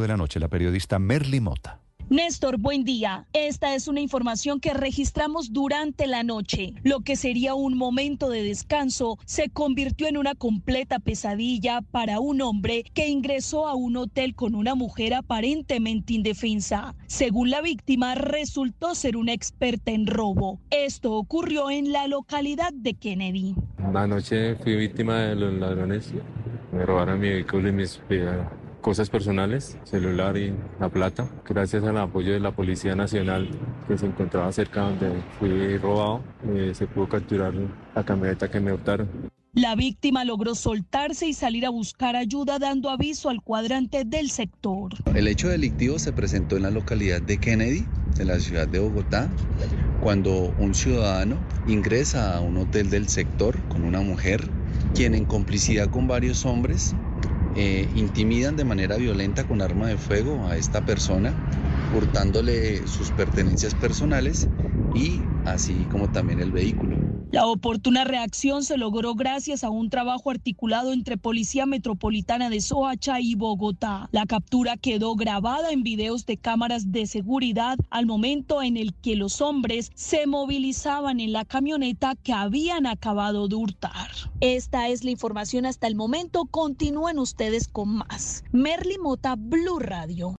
de la noche, la periodista Merly Mota. Néstor, buen día. Esta es una información que registramos durante la noche. Lo que sería un momento de descanso se convirtió en una completa pesadilla para un hombre que ingresó a un hotel con una mujer aparentemente indefensa. Según la víctima, resultó ser una experta en robo. Esto ocurrió en la localidad de Kennedy. Anoche fui víctima de los ladrones. Me robaron mi vehículo y mis cosas personales, celular y la plata. Gracias al apoyo de la Policía Nacional que se encontraba cerca donde fui robado, eh, se pudo capturar la camioneta que me optaron. La víctima logró soltarse y salir a buscar ayuda dando aviso al cuadrante del sector. El hecho delictivo se presentó en la localidad de Kennedy, de la ciudad de Bogotá, cuando un ciudadano ingresa a un hotel del sector con una mujer, quien en complicidad con varios hombres eh, intimidan de manera violenta con arma de fuego a esta persona, hurtándole sus pertenencias personales y así como también el vehículo. La oportuna reacción se logró gracias a un trabajo articulado entre Policía Metropolitana de Soacha y Bogotá. La captura quedó grabada en videos de cámaras de seguridad al momento en el que los hombres se movilizaban en la camioneta que habían acabado de hurtar. Esta es la información hasta el momento. Continúen ustedes con más. Merly Mota, Blue Radio.